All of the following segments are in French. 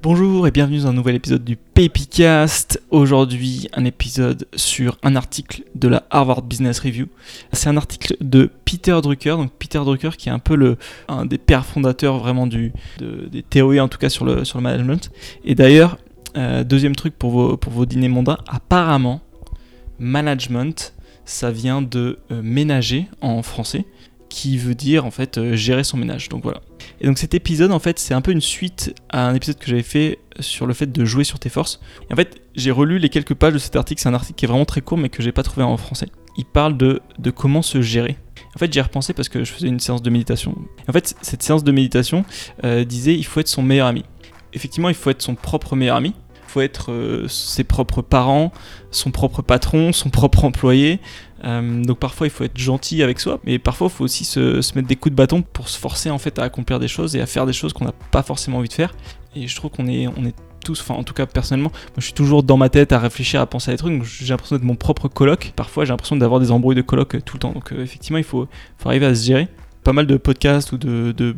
Bonjour et bienvenue dans un nouvel épisode du Papycast. Aujourd'hui, un épisode sur un article de la Harvard Business Review. C'est un article de Peter Drucker, donc Peter Drucker qui est un peu le, un des pères fondateurs vraiment du, des théories en tout cas sur le, management. Et d'ailleurs, euh, deuxième truc pour vos, pour vos dîners mondains, apparemment, management, ça vient de euh, ménager en français qui veut dire en fait euh, gérer son ménage. Donc voilà. Et donc cet épisode en fait c'est un peu une suite à un épisode que j'avais fait sur le fait de jouer sur tes forces. Et en fait j'ai relu les quelques pages de cet article, c'est un article qui est vraiment très court mais que j'ai pas trouvé en français. Il parle de, de comment se gérer. En fait, j'ai repensé parce que je faisais une séance de méditation. En fait, cette séance de méditation euh, disait il faut être son meilleur ami. Effectivement, il faut être son propre meilleur ami. Il faut être euh, ses propres parents, son propre patron, son propre employé, euh, donc parfois il faut être gentil avec soi, mais parfois il faut aussi se, mettre des coups de bâton pour se forcer en fait à accomplir des choses et à faire des choses qu'on n'a pas forcément envie de faire. Et je trouve qu'on est, on est tous, enfin en tout cas personnellement, moi je suis toujours dans ma tête à réfléchir, à penser à des trucs. J'ai l'impression d'être mon propre coloc. Parfois j'ai l'impression d'avoir des embrouilles de coloc euh, tout le temps. Donc effectivement il faut arriver à se gérer pas mal de podcasts ou de,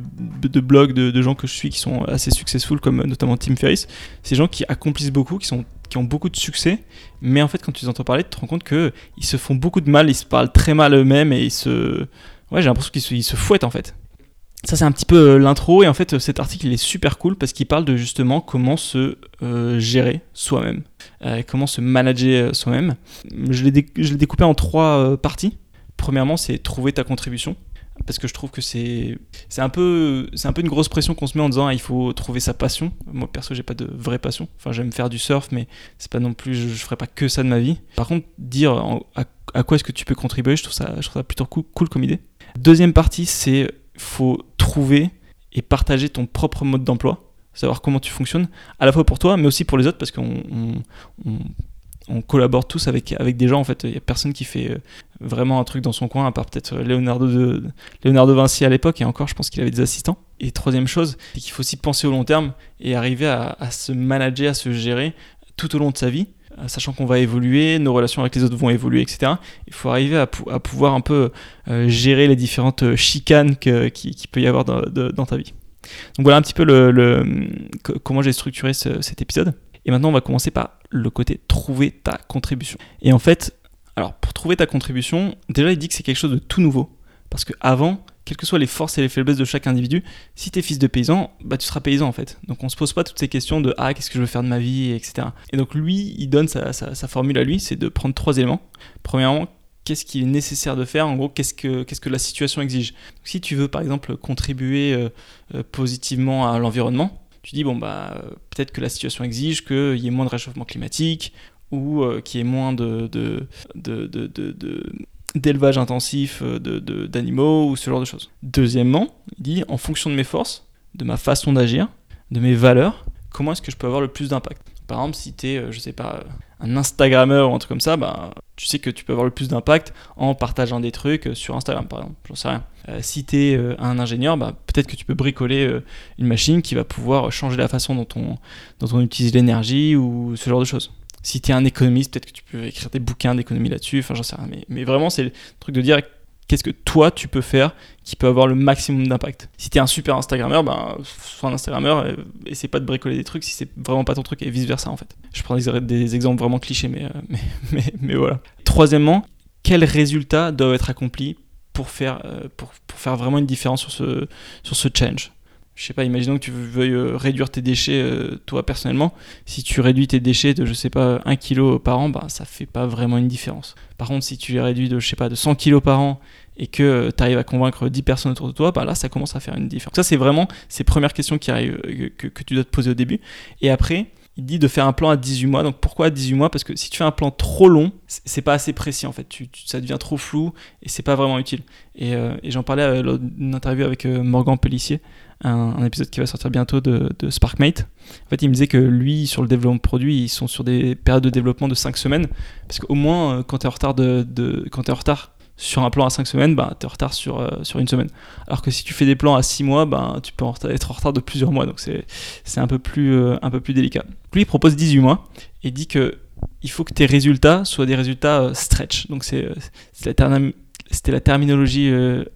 blogs de, gens que je suis qui sont assez successful, comme notamment Tim Ferriss. Ces gens qui accomplissent beaucoup, qui sont qui ont beaucoup de succès, mais en fait, quand tu les entends parler, tu te rends compte qu'ils se font beaucoup de mal, ils se parlent très mal eux-mêmes et ils se. Ouais, j'ai l'impression qu'ils se, ils fouettent en fait. Ça, c'est un petit peu euh, l'intro, et en fait, cet article il est super cool parce qu'il parle de justement comment se euh, gérer soi-même, euh, comment se manager soi-même. Je l'ai découpé en trois parties. Premièrement, c'est trouver ta contribution parce que je trouve que c'est c'est un peu c'est un peu une grosse pression qu'on se met en disant ah, il faut trouver sa passion. Moi perso j'ai pas de vraie passion. Enfin j'aime faire du surf mais c'est pas non plus je, ferai pas que ça de ma vie. Par contre dire à, quoi est-ce que tu peux contribuer, je trouve ça je trouve ça plutôt cool, cool comme idée. Deuxième partie c'est faut trouver et partager ton propre mode d'emploi savoir comment tu fonctionnes, à la fois pour toi, mais aussi pour les autres, parce qu'on on collabore tous avec, avec des gens. En fait, il n'y a personne qui fait euh, vraiment un truc dans son coin, à part peut-être euh, Leonardo de, Vinci à l'époque. Et encore, je pense qu'il avait des assistants. Et troisième chose, c'est qu'il faut aussi penser au long terme et arriver à, se manager, à se gérer tout au long de sa vie euh, sachant qu'on va évoluer, nos relations avec les autres vont évoluer, etc. Il faut arriver à, pouvoir un peu gérer les différentes chicanes qu'il qui peut y avoir dans, ta vie. Donc voilà un petit peu le, comment j'ai structuré cet épisode. Et maintenant, on va commencer par le côté trouver ta contribution. Et en fait, alors pour trouver ta contribution, déjà il dit que c'est quelque chose de tout nouveau. Parce que avant, quelles que soient les forces et les faiblesses de chaque individu, si tu es fils de paysan, bah tu seras paysan en fait. Donc on se pose pas toutes ces questions de ah qu'est-ce que je veux faire de ma vie, etc. Et donc lui, il donne sa, formule à lui, c'est de prendre trois éléments. Premièrement, qu'est-ce qu'il est nécessaire de faire? En gros, qu'est-ce que, la situation exige? Si tu veux par exemple contribuer euh, euh, positivement à l'environnement, tu dis, bon, bah, peut-être que la situation exige qu'il y ait moins de réchauffement climatique ou euh, qu'il y ait moins de, de, de, d'élevage intensif euh, d'animaux ou ce genre de choses. Deuxièmement, il dit, en fonction de mes forces, de ma façon d'agir, de mes valeurs, comment est-ce que je peux avoir le plus d'impact? Par exemple, si tu es, euh, je sais pas, un Instagrammeur ou un truc comme ça, bah, tu sais que tu peux avoir le plus d'impact en partageant des trucs sur Instagram, par exemple. J'en sais rien. Euh, si tu es euh, un ingénieur, bah, peut-être que tu peux bricoler euh, une machine qui va pouvoir changer la façon dont on, dont on utilise l'énergie ou ce genre de choses. Si tu es un économiste, peut-être que tu peux écrire des bouquins d'économie là-dessus. Enfin, j'en sais rien. Mais vraiment, c'est le truc de dire qu'est-ce que toi tu peux faire qui peut avoir le maximum d'impact. Si tu es un super Instagrammeur, ben, sois un Instagrammeur et essaie pas de bricoler des trucs si c'est vraiment pas ton truc et vice versa en fait. Je prends des, exemples vraiment clichés, mais, euh, mais, mais, mais, voilà. Troisièmement, quels résultats doivent être accomplis pour faire, euh, pour, pour, faire vraiment une différence sur ce, sur ce change je sais pas, imaginons que tu veuilles euh, réduire tes déchets toi personnellement. Si tu réduis tes déchets de, je sais pas, 1 kg par an, bah, ça fait pas vraiment une différence. Par contre, si tu les réduis de, je sais pas, de 100 kg par an et que euh, tu arrives à convaincre 10 personnes autour de toi, bah là, ça commence à faire une différence. Ça, c'est vraiment ces premières questions qui arrivent, euh, que, tu dois te poser au début. Et après, il dit de faire un plan à 18 mois. Donc pourquoi 18 mois? Parce que si tu fais un plan trop long, c'est pas assez précis en fait. Ça devient trop flou et c'est pas vraiment utile. Et, euh, j'en parlais lors d'une interview avec Morgan Pellissier, un, épisode qui va sortir bientôt de, SparkMate. En fait, il me disait que lui, sur le développement de produits, ils sont sur des périodes de développement de 5 semaines. Parce qu'au moins, quand tu es en retard sur un plan à 5 semaines, bah, tu es en retard sur, euh, sur une semaine. Alors que si tu fais des plans à 6 mois, bah, tu peux être en retard de plusieurs mois. Donc c'est un, peu plus, euh, un peu plus délicat. Lui, il propose 18 mois et dit que il faut que tes résultats soient des résultats euh, stretch. Donc c'était la, la, terminologie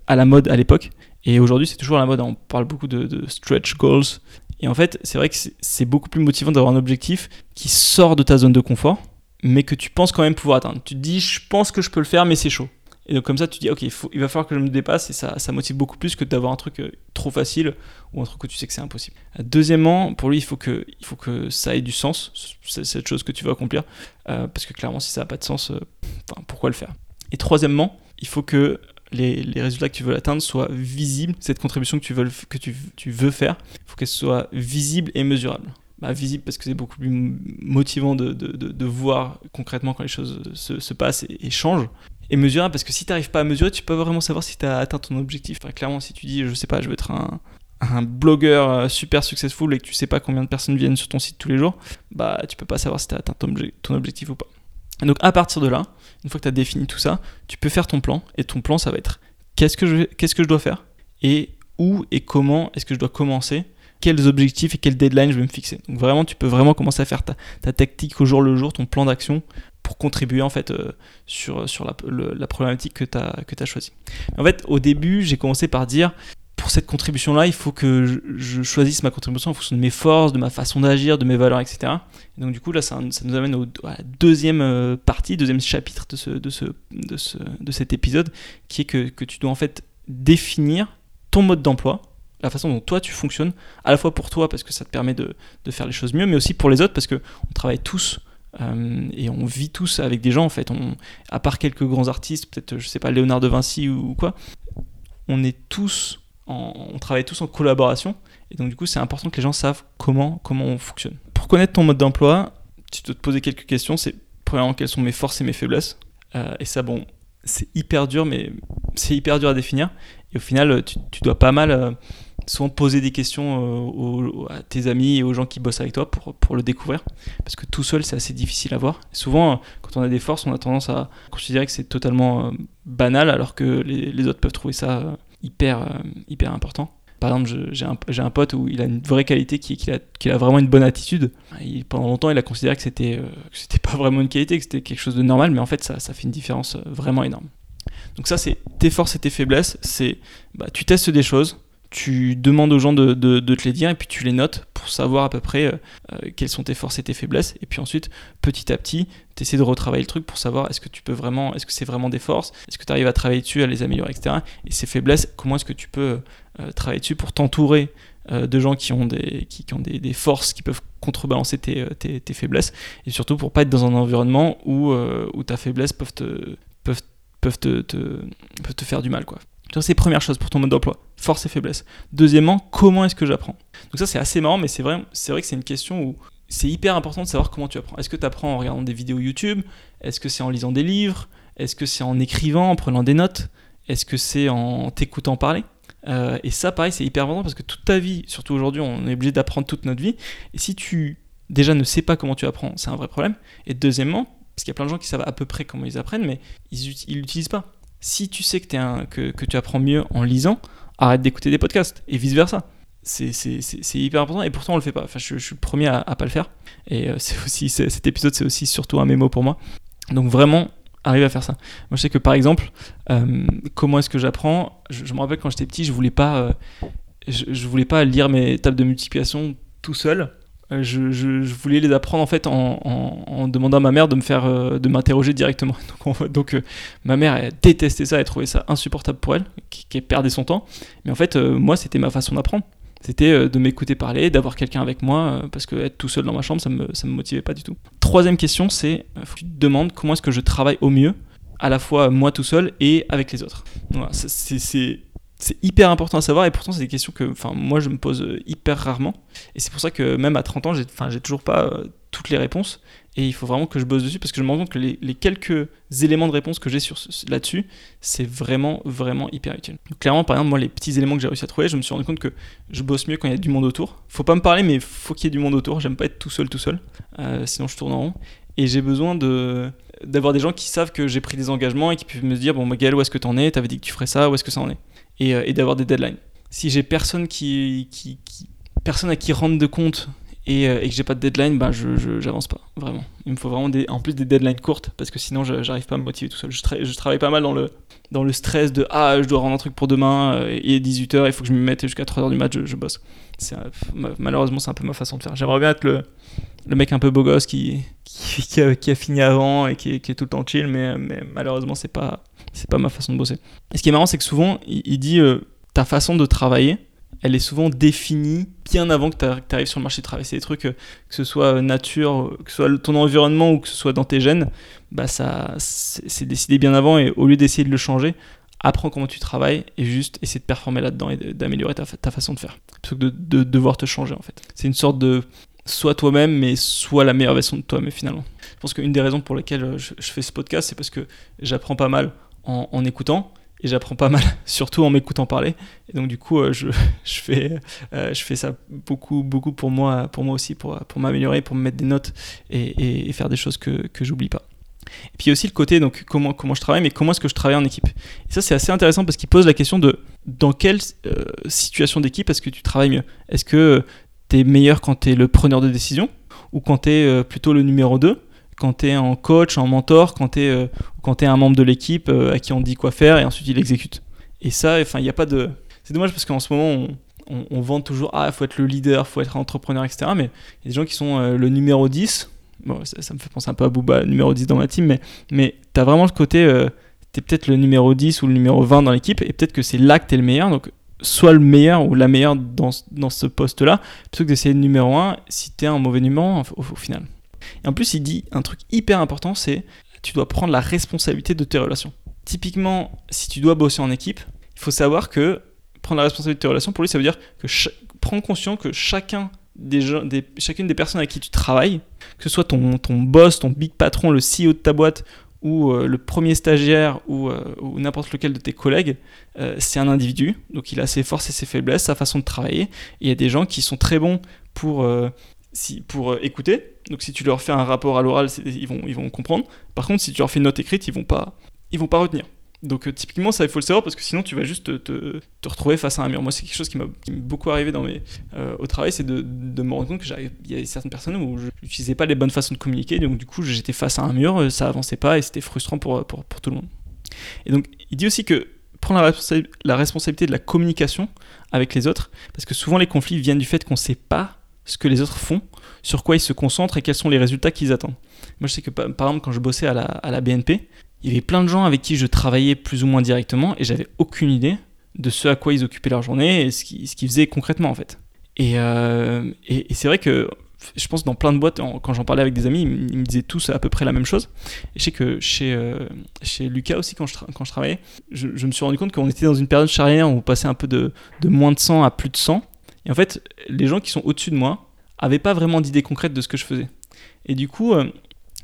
à la mode à l'époque. Et aujourd'hui, c'est toujours à la mode. On parle beaucoup de, stretch goals. Et en fait, c'est vrai que c'est beaucoup plus motivant d'avoir un objectif qui sort de ta zone de confort, mais que tu penses quand même pouvoir atteindre. Tu te dis, je pense que je peux le faire, mais c'est chaud. Et donc comme ça, tu dis, ok, il, va falloir que je me dépasse, et ça, motive beaucoup plus que d'avoir un truc euh, trop facile ou un truc que tu sais que c'est impossible. Deuxièmement, pour lui, il faut que, ça ait du sens, cette chose que tu veux accomplir, euh, parce que clairement, si ça n'a pas de sens, euh, pourquoi le faire? Et troisièmement, il faut que les, résultats que tu veux atteindre soient visibles, cette contribution que tu veux, que tu, veux faire, il faut qu'elle soit visible et mesurable. Bah, visible parce que c'est beaucoup plus motivant de, voir concrètement quand les choses se, se passent et, changent. Et mesurable parce que si tu n'arrives pas à mesurer, tu peux vraiment savoir si tu as atteint ton objectif. clairement, si tu dis, je sais pas, je veux être un, blogueur euh, super successful et que tu sais pas combien de personnes viennent sur ton site tous les jours, bah tu peux pas savoir si tu as atteint ton, objectif ou pas. donc à partir de là, une fois que tu as défini tout ça, tu peux faire ton plan et ton plan ça va être qu'est-ce que je, qu'est-ce que je dois faire et où et comment est-ce que je dois commencer quels objectifs et quels deadlines je vais me fixer. Donc vraiment, tu peux vraiment commencer à faire ta, ta tactique au jour le jour, ton plan d'action pour contribuer en fait euh, sur, sur la, problématique que tu as, que as choisie. En fait, au début, j'ai commencé par dire pour cette contribution-là, il faut que je, choisisse ma contribution en fonction de mes forces, de ma façon d'agir, de mes valeurs, etc. Et donc du coup, là, ça, nous amène au, à la deuxième euh, partie, deuxième chapitre de, ce, de, ce, de, ce, de cet épisode, qui est que, que tu dois en fait définir ton mode d'emploi, la façon dont toi tu fonctionnes, à la fois pour toi parce que ça te permet de, de faire les choses mieux, mais aussi pour les autres parce qu'on travaille tous euh, et on vit tous avec des gens en fait. À part quelques grands artistes, peut-être je sais pas Léonard de Vinci ou, quoi, on est tous, on travaille tous en collaboration. Et donc du coup c'est important que les gens savent comment comment on fonctionne. Pour connaître ton mode d'emploi, tu dois te poser quelques questions. C'est premièrement quelles sont mes forces et mes faiblesses. Euh, et ça bon, c'est hyper dur, mais c'est hyper dur à définir. Et au final, tu, tu dois pas mal euh, souvent poser des questions euh, à tes amis et aux gens qui bossent avec toi pour, pour le découvrir. Parce que tout seul, c'est assez difficile à voir. souvent, quand on a des forces, on a tendance à considérer que c'est totalement euh, banal, alors que les, autres peuvent trouver ça euh, hyper, hyper important. Par exemple, j'ai un, un, pote où il a une vraie qualité qui qu'il a, qu'il a, vraiment une bonne attitude. Pendant longtemps, il a considéré que c'était c'était pas vraiment une qualité, que c'était quelque chose de normal, mais en fait, ça, ça fait une différence vraiment énorme. Donc ça, c'est tes forces et tes faiblesses. C'est bah, tu testes des choses, tu demandes aux gens de, te les dire et puis tu les notes pour savoir à peu près euh, euh, quelles sont tes forces et tes faiblesses. Et puis ensuite, petit à petit, tu essaies de retravailler le truc pour savoir est-ce que tu peux vraiment, est-ce que c'est vraiment des forces, est-ce que tu arrives à travailler dessus, à les améliorer, etc. Et ces faiblesses, comment est-ce que tu peux euh, travailler dessus pour t'entourer de gens qui ont, des, qui, ont des, forces qui peuvent contrebalancer tes, tes, faiblesses et surtout pour pas être dans un environnement où, où ta faiblesse peuvent te, peuvent, peuvent te, peuvent te faire du mal. quoi. C'est première chose pour ton mode d'emploi, force et faiblesse. Deuxièmement, comment est-ce que j'apprends? Donc ça c'est assez marrant, mais c'est vrai, c'est vrai que c'est une question où c'est hyper important de savoir comment tu apprends. Est-ce que tu apprends en regardant des vidéos YouTube? Est-ce que c'est en lisant des livres? Est-ce que c'est en écrivant, en prenant des notes? Est-ce que c'est en t'écoutant parler? Euh, Et ça, pareil, c'est hyper important parce que toute ta vie, surtout aujourd'hui, on est obligé d'apprendre toute notre vie. Et si tu déjà ne sais pas comment tu apprends, c'est un vrai problème. Et deuxièmement, parce qu'il y a plein de gens qui savent à peu près comment ils apprennent, mais ils l'utilisent pas si tu sais que, es un, que, que, tu apprends mieux en lisant, arrête d'écouter des podcasts et vice versa. C'est hyper important et pourtant on le fait pas. Enfin, je, suis le premier à, à pas le faire. Et euh, c'est aussi cet épisode, c'est aussi surtout un mémo pour moi. Donc vraiment, arrive à faire ça. Moi, je sais que par exemple, euh, comment est-ce que j'apprends? Je, me rappelle quand j'étais petit, je voulais pas, euh, je, voulais pas lire mes tables de multiplication tout seul. Euh, je, voulais les apprendre en fait en, demandant à ma mère de me faire euh, de m'interroger directement. Donc, euh, ma mère détestait ça, elle trouvait ça insupportable pour elle, qu'elle perdait son temps. Mais en fait, moi, c'était ma façon d'apprendre. C'était de m'écouter parler, d'avoir quelqu'un avec moi, parce que être tout seul dans ma chambre, ça me, ça me motivait pas du tout. Troisième question, c'est tu te demandes comment est-ce que je travaille au mieux, à la fois moi tout seul et avec les autres. C'est c'est hyper important à savoir et pourtant c'est des questions que enfin moi je me pose euh, hyper rarement. Et c'est pour ça que même à 30 ans j'ai enfin j'ai toujours pas euh, toutes les réponses. Et il faut vraiment que je bosse dessus parce que je me rends compte que les, quelques éléments de réponse que j'ai sur là-dessus c'est vraiment vraiment hyper utile. Clairement par exemple moi les petits éléments que j'ai réussi à trouver je me suis rendu compte que je bosse mieux quand il y a du monde autour. Faut pas me parler mais faut qu'il y ait du monde autour. J'aime pas être tout seul tout seul. Euh, sinon je tourne en rond. Et j'ai besoin de d'avoir des gens qui savent que j'ai pris des engagements et qui peuvent me dire bon Gaël où est-ce que t'en es? T'avais dit que tu ferais ça où est-ce que ça en est? Euh, et, d'avoir des deadlines. Si j'ai personne personne à qui rendre de compte et, euh, et que j'ai pas de deadline, bah je j'avance pas vraiment. Il me faut vraiment des, en plus des deadlines courtes parce que sinon j'arrive pas à me motiver tout seul. Je, travaille pas mal dans le dans le stress de ah je dois rendre un truc pour demain, il est 18h, il faut que je me mette jusqu'à 3h du match, je, bosse. malheureusement c'est un peu ma façon de faire. J'aimerais bien être le, le mec un peu beau gosse qui, qui, a, qui a, fini avant et qui est, tout le temps chill, mais, mais malheureusement c'est pas pas ma façon de bosser. Et ce qui est marrant c'est que souvent il, dit euh, ta façon de travailler elle est souvent définie bien avant que tu arrives sur le marché du travail. C'est des trucs, euh, que ce soit nature, que ce soit ton environnement ou que ce soit dans tes gènes, bah ça, c'est décidé bien avant et au lieu d'essayer de le changer, apprends comment tu travailles et juste essaie de performer là-dedans et d'améliorer ta, façon de faire. Plutôt que de, devoir te changer en fait. C'est une sorte de soit toi-même, mais soit la meilleure version de toi, mais finalement. Je pense qu'une des raisons pour lesquelles euh, je, fais ce podcast, c'est parce que j'apprends pas mal en, en écoutant et j'apprends pas mal, surtout en m'écoutant parler. Et donc du coup, euh, je, je, fais, euh, je fais ça beaucoup, beaucoup pour moi, pour moi aussi, pour, pour m'améliorer, pour me mettre des notes et, et, faire des choses que, que j'oublie pas. Et puis il y a aussi le côté, donc comment, comment je travaille, mais comment est-ce que je travaille en équipe? Et ça, c'est assez intéressant parce qu'il pose la question de dans quelle euh, situation d'équipe est-ce que tu travailles mieux? Est-ce que tu es meilleur quand tu es le preneur de décision ou quand tu es plutôt le numéro 2 quand tu es en coach, en mentor, quand tu es, euh, es un membre de l'équipe euh, à qui on dit quoi faire et ensuite il exécute. Et ça, enfin, il n'y a pas de. C'est dommage parce qu'en ce moment, on, on, vend toujours Ah, faut être le leader, il faut être entrepreneur, etc. Mais il y a des gens qui sont euh, le numéro 10. Bon, ça, me fait penser un peu à Booba, numéro 10 dans ma team, mais, mais tu as vraiment le côté. tu es peut-être le numéro 10 ou le numéro 20 dans l'équipe et peut-être que c'est là que tu es le meilleur. Donc, soit le meilleur ou la meilleure dans, dans ce poste-là, plutôt que d'essayer le numéro 1 si tu es un mauvais numéro au final. Et en plus, il dit un truc hyper important, c'est tu dois prendre la responsabilité de tes relations. Typiquement, si tu dois bosser en équipe, il faut savoir que prendre la responsabilité de tes relations, pour lui, ça veut dire que prendre conscience que chacun des, chacune des personnes avec qui tu travailles, que ce soit ton, ton boss, ton big patron, le CEO de ta boîte, ou euh, le premier stagiaire, ou, euh, ou n'importe lequel de tes collègues, euh, c'est un individu, donc il a ses forces et ses faiblesses, sa façon de travailler. Il y a des gens qui sont très bons pour, si, pour écouter, donc si tu leur fais un rapport à l'oral, ils vont, comprendre. Par contre, si tu leur fais une note écrite, ils vont pas, ils vont pas retenir. Donc euh, typiquement, ça il faut le savoir parce que sinon tu vas juste te, retrouver face à un mur. Moi, c'est quelque chose qui m'a beaucoup arrivé euh, au travail, c'est de, de, me rendre compte que il y a certaines personnes où je n'utilisais pas les bonnes façons de communiquer, donc du coup j'étais face à un mur, euh, ça avançait pas et c'était frustrant pour, tout le monde. Et donc il dit aussi que prendre la, la responsabilité de la communication avec les autres, parce que souvent les conflits viennent du fait qu'on ne sait pas ce que les autres font, sur quoi ils se concentrent et quels sont les résultats qu'ils attendent. Moi, je sais que par exemple, quand je bossais à la, BNP, il y avait plein de gens avec qui je travaillais plus ou moins directement et j'avais aucune idée de ce à quoi ils occupaient leur journée et ce qu'ils faisaient concrètement en fait. Euh, et, c'est vrai que je pense dans plein de boîtes, quand j'en parlais avec des amis, ils me disaient tous à peu près la même chose. Et je sais que chez, euh, Lucas aussi, quand je, travaillais, je, je, me suis rendu compte qu'on était dans une période charnière où on passait un peu de, de moins de 100 à plus de 100. Et en fait, les gens qui sont au-dessus de moi avaient pas vraiment d'idée concrète de ce que je faisais. Et du coup, euh,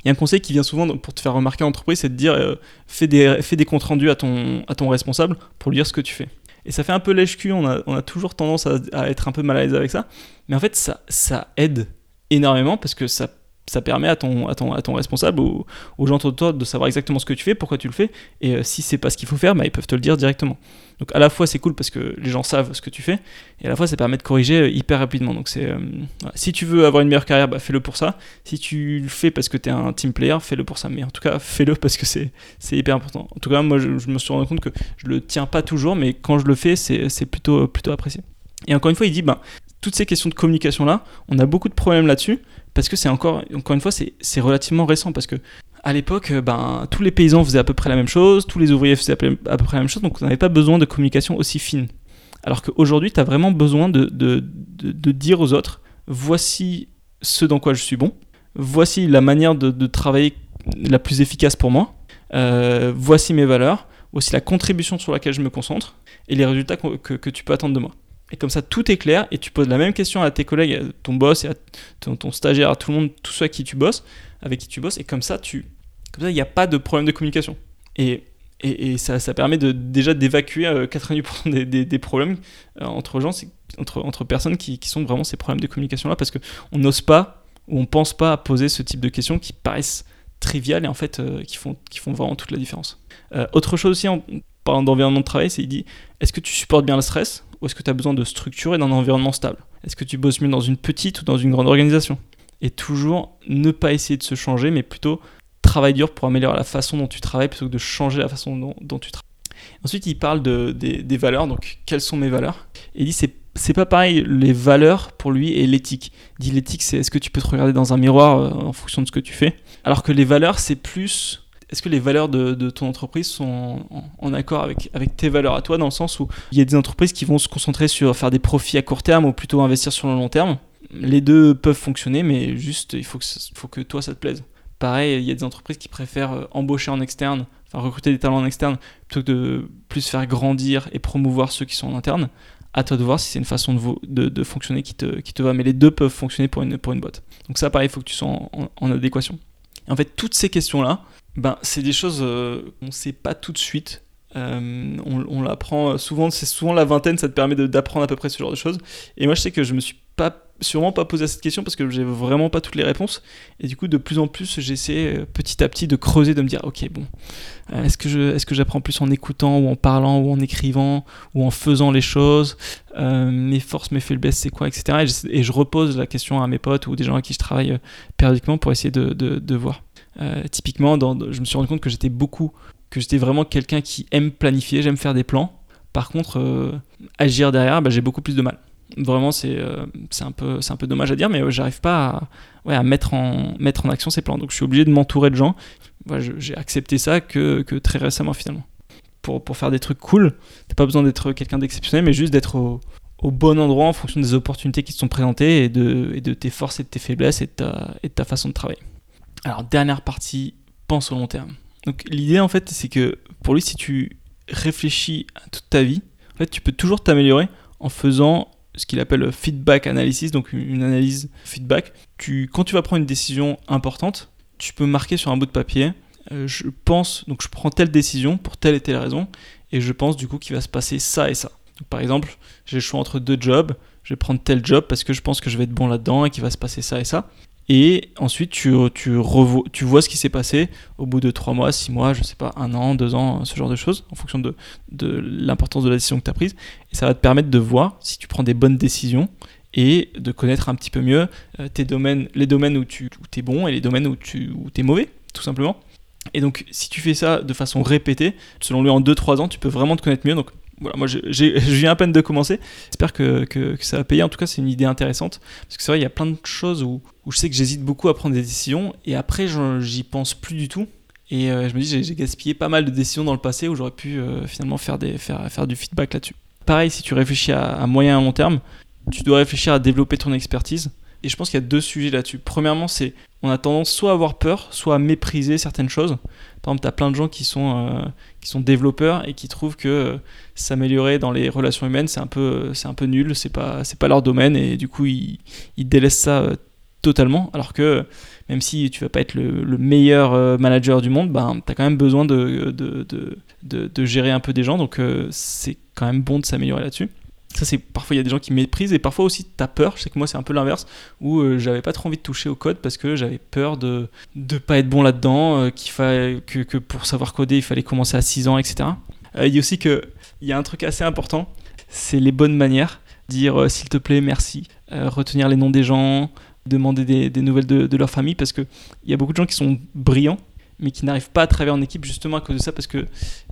il y a un conseil qui vient souvent pour te faire remarquer en entreprise, c'est de dire euh, fais, des, comptes rendus à ton, responsable pour lui dire ce que tu fais. Et ça fait un peu lèche-cul, on a, toujours tendance à, à, être un peu mal à l'aise avec ça. Mais en fait, ça, ça aide énormément parce que ça ça permet à ton, à ton, à ton responsable ou aux gens autour de toi de savoir exactement ce que tu fais, pourquoi tu le fais, et euh, si c'est pas ce qu'il faut faire, bah, ils peuvent te le dire directement. Donc à la fois c'est cool parce que les gens savent ce que tu fais, et à la fois ça permet de corriger euh, hyper rapidement. Donc c'est, euh, si tu veux avoir une meilleure carrière, bah, fais-le pour ça. Si tu le fais parce que tu es un team player, fais-le pour ça. Mais en tout cas, fais-le parce que c'est, hyper important. En tout cas, moi je, me suis rendu compte que je le tiens pas toujours, mais quand je le fais, c'est, c'est plutôt, plutôt apprécié. Et encore une fois, il dit, bah, toutes ces questions de communication là, on a beaucoup de problèmes là-dessus parce que c'est encore, encore une fois, c'est relativement récent parce que à l'époque, euh, ben, tous les paysans faisaient à peu près la même chose, tous les ouvriers faisaient à peu près la même chose, donc on n'avait pas besoin de communication aussi fine. Alors qu'aujourd'hui, tu as vraiment besoin de, dire aux autres, voici ce dans quoi je suis bon, voici la manière de, travailler la plus efficace pour moi, euh, voici mes valeurs, voici la contribution sur laquelle je me concentre, et les résultats que tu peux attendre de moi. Et comme ça, tout est clair et tu poses la même question à tes collègues, à ton boss et à ton, stagiaire, à tout le monde, tous ceux avec qui tu bosses, avec qui tu bosses. Et comme ça, il n'y a pas de problème de communication. Et, ça, permet déjà d'évacuer 90% euh, des, problèmes euh, entre gens, entre, personnes qui, sont vraiment ces problèmes de communication-là, parce qu'on n'ose pas ou on pense pas à poser ce type de questions qui paraissent triviales et en fait euh, qui, font, qui font vraiment toute la différence. autre chose aussi, en parlant d'environnement de travail, c'est il dit est-ce que tu supportes bien le stress ou est-ce que tu as besoin de structure et d'un environnement stable? Est-ce que tu bosses mieux dans une petite ou dans une grande organisation? Et toujours ne pas essayer de se changer, mais plutôt travailler dur pour améliorer la façon dont tu travailles plutôt que de changer la façon dont, tu travailles. Ensuite, il parle de, des, valeurs, donc quelles sont mes valeurs? Et il dit c'est c'est pas pareil les valeurs pour lui et l'éthique. Dit l'éthique c'est est-ce que tu peux te regarder dans un miroir euh, en fonction de ce que tu fais, alors que les valeurs c'est plus est-ce que les valeurs de, ton entreprise sont en, accord avec, tes valeurs à toi, dans le sens où il y a des entreprises qui vont se concentrer sur faire des profits à court terme ou plutôt investir sur le long terme? Les deux peuvent fonctionner, mais juste, il faut que, toi, ça te plaise. Pareil, il y a des entreprises qui préfèrent euh, embaucher en externe, enfin recruter des talents en externe, plutôt que de plus faire grandir et promouvoir ceux qui sont en interne. À toi de voir si c'est une façon de, fonctionner qui te, va, mais les deux peuvent fonctionner pour une boîte. Donc ça, pareil, il faut que tu sois en, adéquation. en fait, toutes ces questions-là, ben, c'est des choses euh, qu'on ne sait pas tout de suite. Euh, on, l'apprend souvent, c'est souvent la vingtaine, ça te permet d'apprendre à peu près ce genre de choses. Et moi, je sais que je me suis pas sûrement pas posé cette question parce que j'ai vraiment pas toutes les réponses. Et du coup, de plus en plus, j'essaie euh, petit à petit de creuser, de me dire, ok, bon, est-ce que je, que j'apprends plus en écoutant ou en parlant ou en écrivant ou en faisant les choses? Mes forces, mes faiblesses, c'est quoi, etc. Et je, repose la question à mes potes ou des gens à qui je travaille périodiquement pour essayer de voir. Euh, typiquement, je me suis rendu compte que j'étais beaucoup, que j'étais vraiment quelqu'un qui aime planifier, j'aime faire des plans. Par contre, euh, agir derrière, bah, j'ai beaucoup plus de mal. Vraiment, c'est euh, un, peu, un peu dommage à dire, mais j'arrive pas à, mettre, en, action ces plans. Donc je suis obligé de m'entourer de gens. j'ai accepté ça que, très récemment finalement. Pour, faire des trucs cool, t'as pas besoin d'être quelqu'un d'exceptionnel, mais juste d'être au, bon endroit en fonction des opportunités qui te sont présentées et de, tes forces et de tes faiblesses et de ta façon de travailler. Alors, dernière partie, pense au long terme. Donc, l'idée, en fait, c'est que pour lui, si tu réfléchis à toute ta vie, en fait, tu peux toujours t'améliorer en faisant ce qu'il appelle feedback analysis, donc une analyse feedback. Tu, quand tu vas prendre une décision importante, tu peux marquer sur un bout de papier, euh, je pense, donc je prends telle décision pour telle et telle raison, et je pense du coup qu'il va se passer ça et ça. par exemple, j'ai le choix entre deux jobs, je vais prendre tel job parce que je pense que je vais être bon là-dedans et qu'il va se passer ça et ça. Et ensuite, tu, tu, tu vois ce qui s'est passé au bout de 3 mois, 6 mois, je sais pas, un an, 2 ans, ce genre de choses, en fonction de, de l'importance de la décision que tu as prise. Et ça va te permettre de voir si tu prends des bonnes décisions et de connaître un petit peu mieux euh, tes domaines, les domaines où tu es bon et les domaines où tu où es mauvais, tout simplement. Et donc, si tu fais ça de façon répétée, selon lui, en 2-3 ans, tu peux vraiment te connaître mieux. Donc, voilà, moi je viens à peine de commencer. J'espère que, que, ça va payer. En tout cas, c'est une idée intéressante. Parce que c'est vrai, il y a plein de choses où, où je sais que j'hésite beaucoup à prendre des décisions. Et après, j'y pense plus du tout. Et euh, je me dis, j'ai gaspillé pas mal de décisions dans le passé où j'aurais pu euh, finalement faire, faire, du feedback là-dessus. Pareil, si tu réfléchis à, moyen et à long terme, tu dois réfléchir à développer ton expertise. Et je pense qu'il y a deux sujets là-dessus. Premièrement, c'est on a tendance soit à avoir peur, soit à mépriser certaines choses. Par exemple, tu as plein de gens qui sont, euh, qui sont développeurs et qui trouvent que s'améliorer dans les relations humaines, c'est un peu, un peu nul, c'est pas, pas leur domaine et du coup, ils, ils délaissent ça totalement. Alors que même si tu vas pas être le, le meilleur manager du monde, ben, tu as quand même besoin de, de, de, de, gérer un peu des gens, donc c'est quand même bon de s'améliorer là-dessus. Ça, c'est parfois il y a des gens qui méprisent et parfois aussi tu as peur. Je sais que moi, c'est un peu l'inverse où euh, j'avais pas trop envie de toucher au code parce que j'avais peur de ne pas être bon là-dedans, euh, qu'il fallait, que, que, pour savoir coder, il fallait commencer à 6 ans, etc. Euh, il dit aussi qu'il y a un truc assez important c'est les bonnes manières. Dire s'il te plaît, merci, retenir les noms des gens, demander des, nouvelles de, leur famille parce qu'il y a beaucoup de gens qui sont brillants mais qui n'arrivent pas à travailler en équipe justement à cause de ça parce que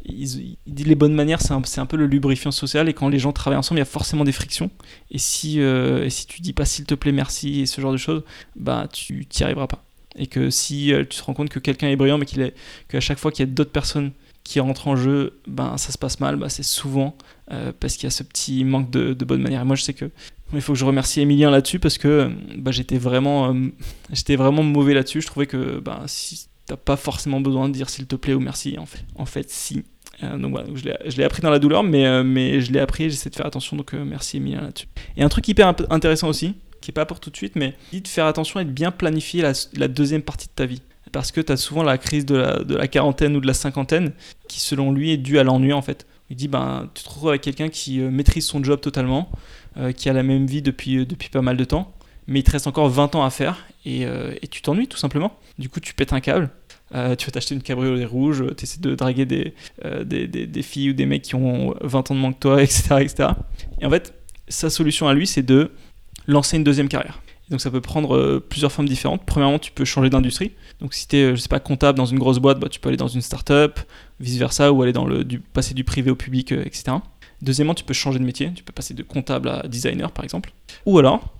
il, dit les bonnes manières c'est un, un, peu le lubrifiant social et quand les gens travaillent ensemble il y a forcément des frictions. Et si, euh, et si tu dis pas s'il te plaît merci et ce genre de choses bah tu t'y arriveras pas. Et que si euh, tu te rends compte que quelqu'un est brillant mais qu'il est qu'à chaque fois qu'il y a d'autres personnes qui rentrent en jeu ben ça se passe mal bah, c'est souvent euh, parce qu'il y a ce petit manque de, de bonne manière et moi je sais que il faut que je remercie Emilien là-dessus parce que bah, j'étais vraiment, j'étais vraiment mauvais là-dessus. Je trouvais que bah, si t'as pas forcément besoin de dire s'il te plaît ou merci. En fait, en fait si. Euh, donc voilà, je l'ai appris dans la douleur, mais, euh, mais je l'ai appris j'essaie de faire attention. Donc euh, merci Emilien là-dessus. Et un truc hyper intéressant aussi, qui est pas pour tout de suite, mais dit de faire attention et de bien planifier la, deuxième partie de ta vie. Parce que tu as souvent la crise de la, quarantaine ou de la cinquantaine qui, selon lui, est due à l'ennui en fait. Il dit ben, tu te retrouves avec quelqu'un qui maîtrise son job totalement, qui a la même vie depuis, depuis pas mal de temps, mais il te reste encore 20 ans à faire et, tu t'ennuies tout simplement. Du coup, tu pètes un câble euh, tu vas t'acheter une cabriolet rouge, tu essaies de draguer des, euh, des, des, filles ou des mecs qui ont 20 ans de moins que toi, etc., etc. Et en fait, sa solution à lui, c'est de lancer une deuxième carrière. Donc ça peut prendre euh, plusieurs formes différentes. Premièrement, tu peux changer d'industrie. Donc si tu es, je sais pas, comptable dans une grosse boîte, bah, tu peux aller dans une start-up, vice-versa, ou aller dans le, du, passer du privé au public, euh, etc. Deuxièmement, tu peux changer de métier. Tu peux passer de comptable à designer, par exemple. Ou alors,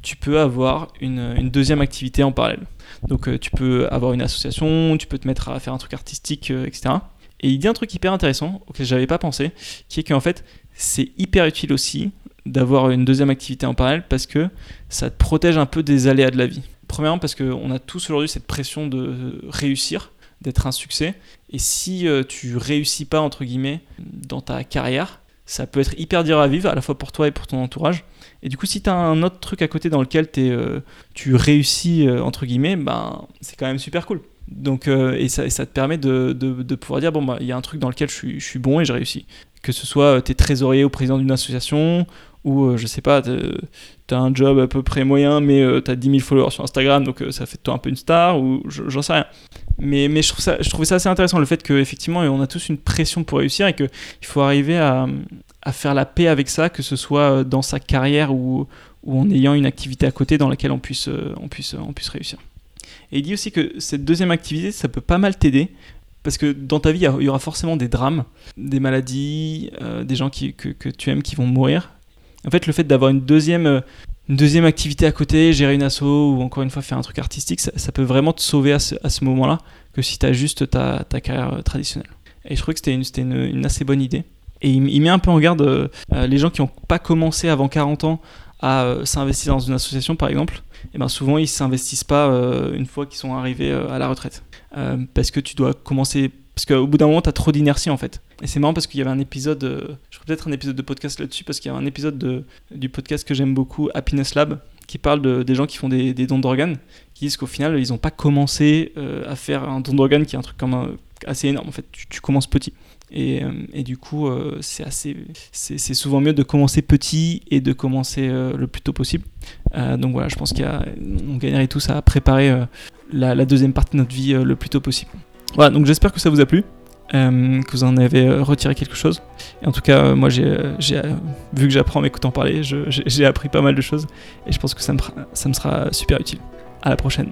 tu peux avoir une, deuxième activité en parallèle. Donc euh, tu peux avoir une association, tu peux te mettre à faire un truc artistique, etc. Et il dit un truc hyper intéressant auquel j'avais pas pensé, qui est qu'en fait, c'est hyper utile aussi d'avoir une deuxième activité en parallèle parce que ça te protège un peu des aléas de la vie. Premièrement parce qu'on a tous aujourd'hui cette pression de réussir, d'être un succès. Et si euh, tu réussis pas, entre guillemets, dans ta carrière, ça peut être hyper dur à vivre, à la fois pour toi et pour ton entourage. Et du coup, si tu as un autre truc à côté dans lequel es, euh, tu réussis, euh, entre guillemets, ben, c'est quand même super cool. Donc, et, ça, ça, te permet de, de, de pouvoir dire, bon, bah, il y a un truc dans lequel je suis, je suis bon et je réussis. Que ce soit tu es trésorier ou président d'une association, ou euh, je sais pas, tu as un job à peu près moyen, mais tu as 10 000 followers sur Instagram, donc euh, ça fait de toi un peu une star, ou j'en sais rien. Mais, je, trouvais ça assez intéressant, le fait qu'effectivement, on a tous une pression pour réussir et qu'il faut arriver à, faire la paix avec ça, que ce soit euh, dans sa carrière ou, en ayant une activité à côté dans laquelle on puisse, on réussir. Et il dit aussi que cette deuxième activité, ça peut pas mal t'aider parce que dans ta vie, il y aura forcément des drames, des maladies, des gens que, tu aimes qui vont mourir. En fait, le fait d'avoir une deuxième, euh, une deuxième activité à côté, gérer une asso ou encore une fois faire un truc artistique, ça, peut vraiment te sauver à ce, moment-là que si tu as juste ta, carrière euh, traditionnelle. Et je trouvais que c'était une, assez bonne idée. Et il, met un peu en garde euh, les gens qui n'ont pas commencé avant 40 ans à s'investir dans une association, par exemple. Et ben souvent, ils ne s'investissent pas une fois qu'ils sont arrivés à la retraite. parce que tu dois commencer parce qu'au bout d'un moment, tu as trop d'inertie en fait. Et c'est marrant parce qu'il y avait un épisode, euh, je ferai peut-être un épisode de podcast là-dessus, parce qu'il y a un épisode de, du podcast que j'aime beaucoup, Happiness Lab, qui parle de, des gens qui font des, dons d'organes, qui disent qu'au final, ils n'ont pas commencé euh, à faire un don d'organes qui est un truc comme assez énorme. En fait, tu, commences petit. Et, euh, du coup, c'est, souvent mieux de commencer petit et de commencer le plus tôt possible. donc voilà, je pense qu'on gagnerait tous à préparer la, la, deuxième partie de notre vie le plus tôt possible. Voilà, donc j'espère que ça vous a plu. Euh, que vous en avez euh, retiré quelque chose. Et en tout cas, euh, moi, j'ai, vu que j'apprends en m'écoutant parler, j'ai appris pas mal de choses et je pense que ça me, ça me sera super utile. À la prochaine.